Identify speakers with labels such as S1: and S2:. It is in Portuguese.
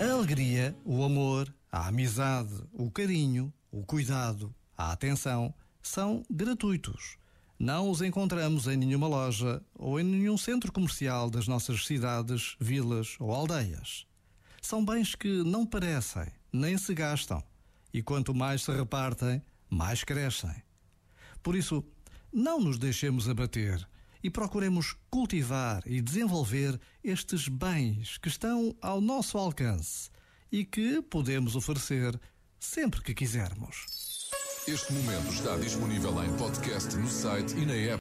S1: A alegria, o amor, a amizade, o carinho, o cuidado, a atenção são gratuitos. Não os encontramos em nenhuma loja ou em nenhum centro comercial das nossas cidades, vilas ou aldeias. São bens que não parecem, nem se gastam, e quanto mais se repartem, mais crescem. Por isso, não nos deixemos abater e procuremos cultivar e desenvolver estes bens que estão ao nosso alcance e que podemos oferecer sempre que quisermos.
S2: Este momento está disponível em podcast no site e na app.